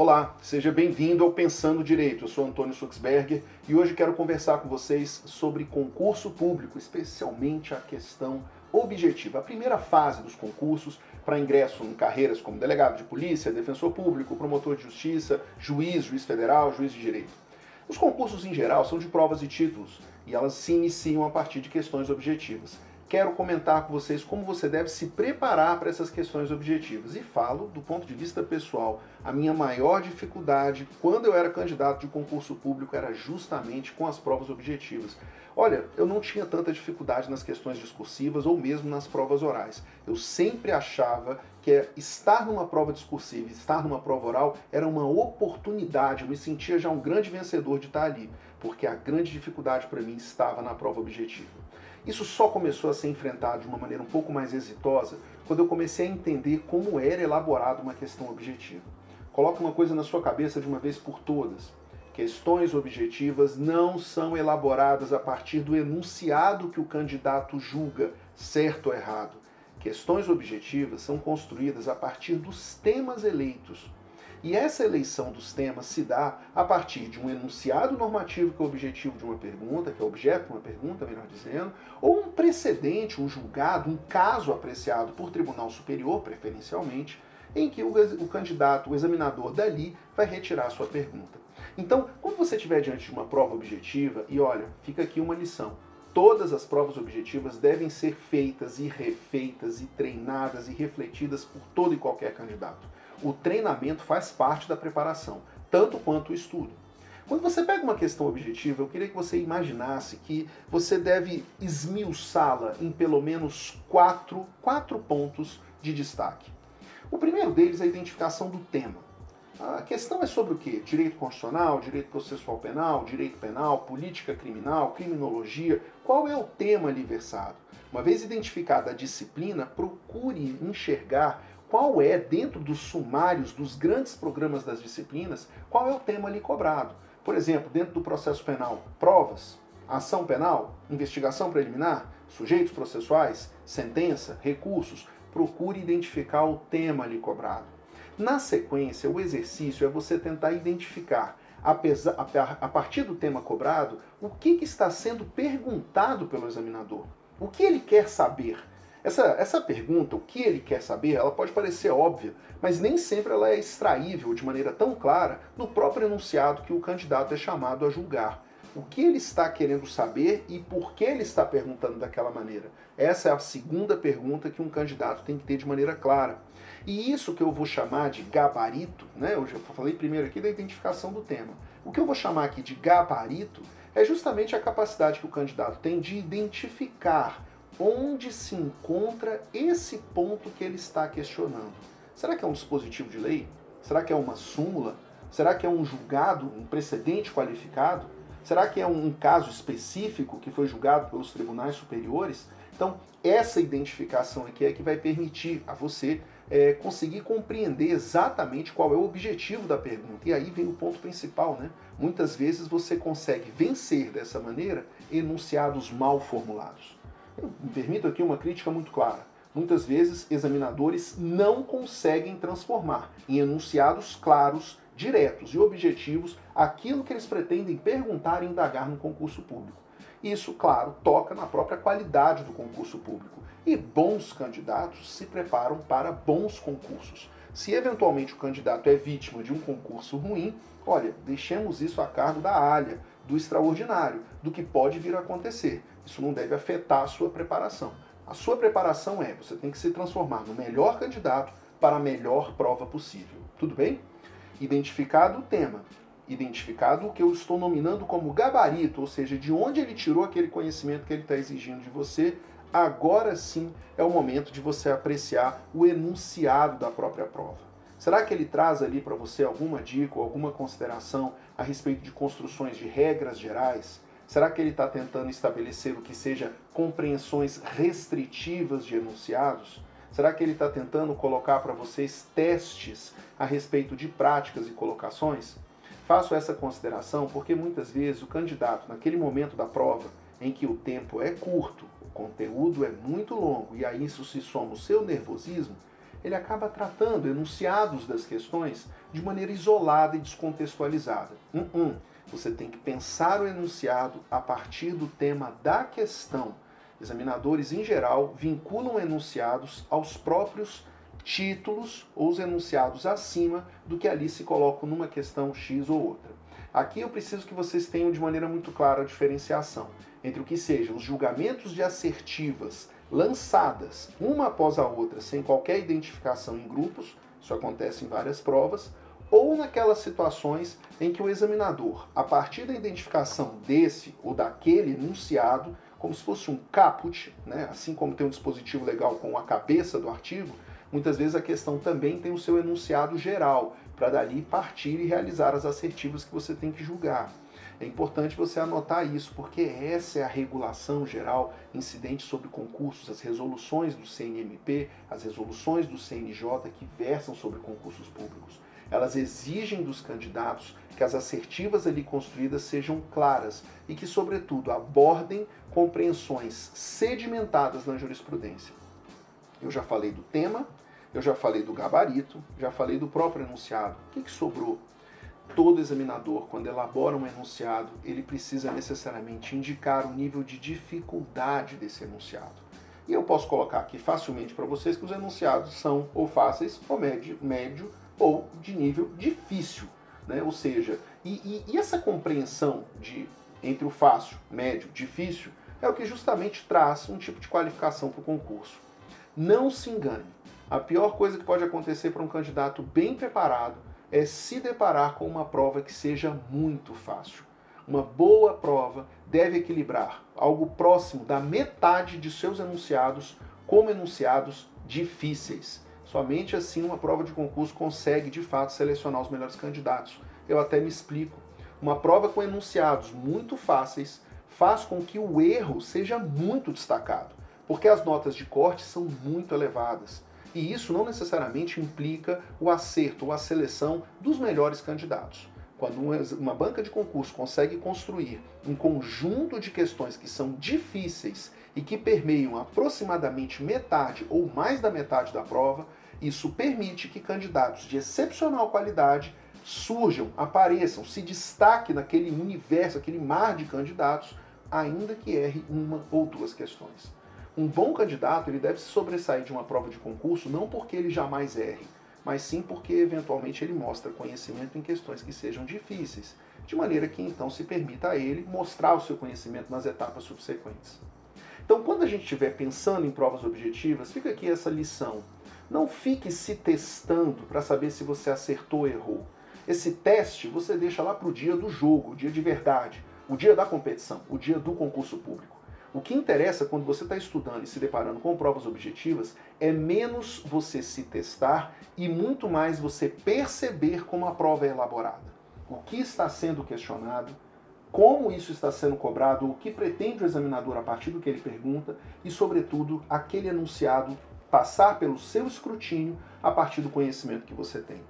Olá, seja bem-vindo ao Pensando Direito. Eu sou Antônio Suxberger e hoje quero conversar com vocês sobre concurso público, especialmente a questão objetiva. A primeira fase dos concursos para ingresso em carreiras como delegado de polícia, defensor público, promotor de justiça, juiz, juiz federal, juiz de direito. Os concursos em geral são de provas e títulos e elas se iniciam a partir de questões objetivas quero comentar com vocês como você deve se preparar para essas questões objetivas. E falo do ponto de vista pessoal. A minha maior dificuldade quando eu era candidato de concurso público era justamente com as provas objetivas. Olha, eu não tinha tanta dificuldade nas questões discursivas ou mesmo nas provas orais. Eu sempre achava que estar numa prova discursiva, estar numa prova oral era uma oportunidade. Eu me sentia já um grande vencedor de estar ali, porque a grande dificuldade para mim estava na prova objetiva. Isso só começou a ser enfrentado de uma maneira um pouco mais exitosa quando eu comecei a entender como era elaborada uma questão objetiva. Coloque uma coisa na sua cabeça de uma vez por todas. Questões objetivas não são elaboradas a partir do enunciado que o candidato julga certo ou errado. Questões objetivas são construídas a partir dos temas eleitos, e essa eleição dos temas se dá a partir de um enunciado normativo que é o objetivo de uma pergunta, que é objeto de uma pergunta, melhor dizendo, ou um precedente, um julgado, um caso apreciado por tribunal superior, preferencialmente, em que o, o candidato, o examinador dali, vai retirar a sua pergunta. Então, quando você estiver diante de uma prova objetiva, e olha, fica aqui uma lição. Todas as provas objetivas devem ser feitas e refeitas e treinadas e refletidas por todo e qualquer candidato o treinamento faz parte da preparação, tanto quanto o estudo. Quando você pega uma questão objetiva, eu queria que você imaginasse que você deve esmiuçá-la em pelo menos quatro, quatro pontos de destaque. O primeiro deles é a identificação do tema. A questão é sobre o quê? Direito constitucional, direito processual penal, direito penal, política criminal, criminologia. Qual é o tema ali versado? Uma vez identificada a disciplina, procure enxergar qual é, dentro dos sumários dos grandes programas das disciplinas, qual é o tema ali cobrado. Por exemplo, dentro do processo penal, provas, ação penal, investigação preliminar, sujeitos processuais, sentença, recursos. Procure identificar o tema ali cobrado. Na sequência, o exercício é você tentar identificar, a partir do tema cobrado, o que está sendo perguntado pelo examinador. O que ele quer saber? Essa, essa pergunta, o que ele quer saber, ela pode parecer óbvia, mas nem sempre ela é extraível de maneira tão clara no próprio enunciado que o candidato é chamado a julgar. O que ele está querendo saber e por que ele está perguntando daquela maneira? Essa é a segunda pergunta que um candidato tem que ter de maneira clara. E isso que eu vou chamar de gabarito, né? Eu já falei primeiro aqui da identificação do tema. O que eu vou chamar aqui de gabarito é justamente a capacidade que o candidato tem de identificar onde se encontra esse ponto que ele está questionando. Será que é um dispositivo de lei? Será que é uma súmula? Será que é um julgado, um precedente qualificado? Será que é um caso específico que foi julgado pelos tribunais superiores? Então, essa identificação aqui é que vai permitir a você é, conseguir compreender exatamente qual é o objetivo da pergunta. E aí vem o ponto principal, né? Muitas vezes você consegue vencer dessa maneira enunciados mal formulados. Me permito aqui uma crítica muito clara. Muitas vezes, examinadores não conseguem transformar em enunciados claros, diretos e objetivos aquilo que eles pretendem perguntar e indagar no concurso público. Isso, claro, toca na própria qualidade do concurso público. E bons candidatos se preparam para bons concursos. Se eventualmente o candidato é vítima de um concurso ruim, olha, deixemos isso a cargo da alha, do extraordinário, do que pode vir a acontecer. Isso não deve afetar a sua preparação. A sua preparação é, você tem que se transformar no melhor candidato para a melhor prova possível. Tudo bem? Identificado o tema, identificado o que eu estou nominando como gabarito, ou seja, de onde ele tirou aquele conhecimento que ele está exigindo de você, agora sim é o momento de você apreciar o enunciado da própria prova. Será que ele traz ali para você alguma dica ou alguma consideração a respeito de construções de regras gerais? Será que ele está tentando estabelecer o que seja compreensões restritivas de enunciados? Será que ele está tentando colocar para vocês testes a respeito de práticas e colocações? Faço essa consideração porque muitas vezes o candidato, naquele momento da prova, em que o tempo é curto, o conteúdo é muito longo e a isso se soma o seu nervosismo, ele acaba tratando enunciados das questões de maneira isolada e descontextualizada. Uh -uh. Você tem que pensar o enunciado a partir do tema da questão. Examinadores, em geral, vinculam enunciados aos próprios títulos ou os enunciados acima do que ali se colocam numa questão X ou outra. Aqui eu preciso que vocês tenham de maneira muito clara a diferenciação entre o que sejam os julgamentos de assertivas lançadas uma após a outra sem qualquer identificação em grupos, isso acontece em várias provas, ou naquelas situações em que o examinador, a partir da identificação desse ou daquele enunciado, como se fosse um caput, né? assim como tem um dispositivo legal com a cabeça do artigo, muitas vezes a questão também tem o seu enunciado geral, para dali partir e realizar as assertivas que você tem que julgar. É importante você anotar isso, porque essa é a regulação geral incidente sobre concursos, as resoluções do CNMP, as resoluções do CNJ que versam sobre concursos públicos. Elas exigem dos candidatos que as assertivas ali construídas sejam claras e que, sobretudo, abordem compreensões sedimentadas na jurisprudência. Eu já falei do tema, eu já falei do gabarito, já falei do próprio enunciado. O que, que sobrou? Todo examinador, quando elabora um enunciado, ele precisa necessariamente indicar o nível de dificuldade desse enunciado. E eu posso colocar aqui facilmente para vocês que os enunciados são ou fáceis, ou médio, médio ou de nível difícil. Né? Ou seja, e, e, e essa compreensão de entre o fácil, médio, difícil, é o que justamente traz um tipo de qualificação para o concurso. Não se engane. A pior coisa que pode acontecer para um candidato bem preparado é se deparar com uma prova que seja muito fácil. Uma boa prova deve equilibrar algo próximo da metade de seus enunciados como enunciados difíceis. Somente assim uma prova de concurso consegue de fato selecionar os melhores candidatos. Eu até me explico. Uma prova com enunciados muito fáceis faz com que o erro seja muito destacado, porque as notas de corte são muito elevadas. E isso não necessariamente implica o acerto ou a seleção dos melhores candidatos. Quando uma banca de concurso consegue construir um conjunto de questões que são difíceis e que permeiam aproximadamente metade ou mais da metade da prova, isso permite que candidatos de excepcional qualidade surjam, apareçam, se destaquem naquele universo, aquele mar de candidatos, ainda que erre uma ou duas questões. Um bom candidato ele deve se sobressair de uma prova de concurso não porque ele jamais erre, mas sim porque eventualmente ele mostra conhecimento em questões que sejam difíceis, de maneira que então se permita a ele mostrar o seu conhecimento nas etapas subsequentes. Então, quando a gente estiver pensando em provas objetivas, fica aqui essa lição. Não fique se testando para saber se você acertou ou errou. Esse teste você deixa lá para o dia do jogo, o dia de verdade, o dia da competição, o dia do concurso público. O que interessa quando você está estudando e se deparando com provas objetivas é menos você se testar e muito mais você perceber como a prova é elaborada. O que está sendo questionado, como isso está sendo cobrado, o que pretende o examinador a partir do que ele pergunta e, sobretudo, aquele enunciado passar pelo seu escrutínio a partir do conhecimento que você tem.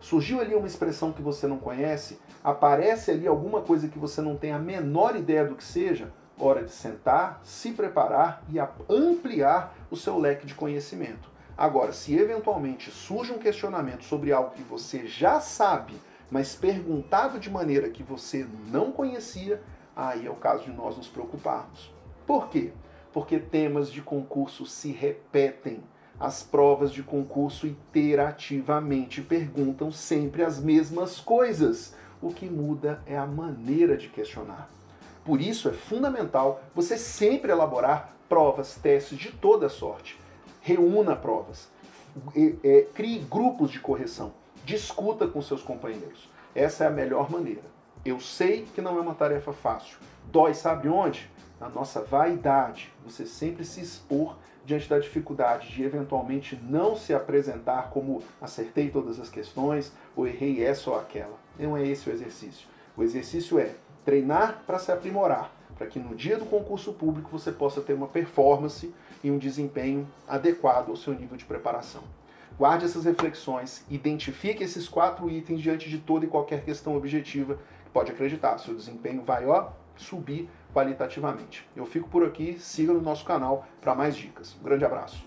Surgiu ali uma expressão que você não conhece, aparece ali alguma coisa que você não tem a menor ideia do que seja, hora de sentar, se preparar e ampliar o seu leque de conhecimento. Agora, se eventualmente surge um questionamento sobre algo que você já sabe, mas perguntado de maneira que você não conhecia, aí é o caso de nós nos preocuparmos. Por quê? Porque temas de concurso se repetem. As provas de concurso iterativamente perguntam sempre as mesmas coisas. O que muda é a maneira de questionar. Por isso é fundamental você sempre elaborar provas, testes de toda sorte. Reúna provas, é, crie grupos de correção, discuta com seus companheiros. Essa é a melhor maneira. Eu sei que não é uma tarefa fácil. Dói, sabe onde? Na nossa vaidade. Você sempre se expor diante da dificuldade de eventualmente não se apresentar como acertei todas as questões ou errei essa ou aquela. Não é esse o exercício. O exercício é treinar para se aprimorar, para que no dia do concurso público você possa ter uma performance e um desempenho adequado ao seu nível de preparação. Guarde essas reflexões, identifique esses quatro itens diante de toda e qualquer questão objetiva. Pode acreditar, seu desempenho vai ó, subir qualitativamente. Eu fico por aqui, siga no nosso canal para mais dicas. Um grande abraço.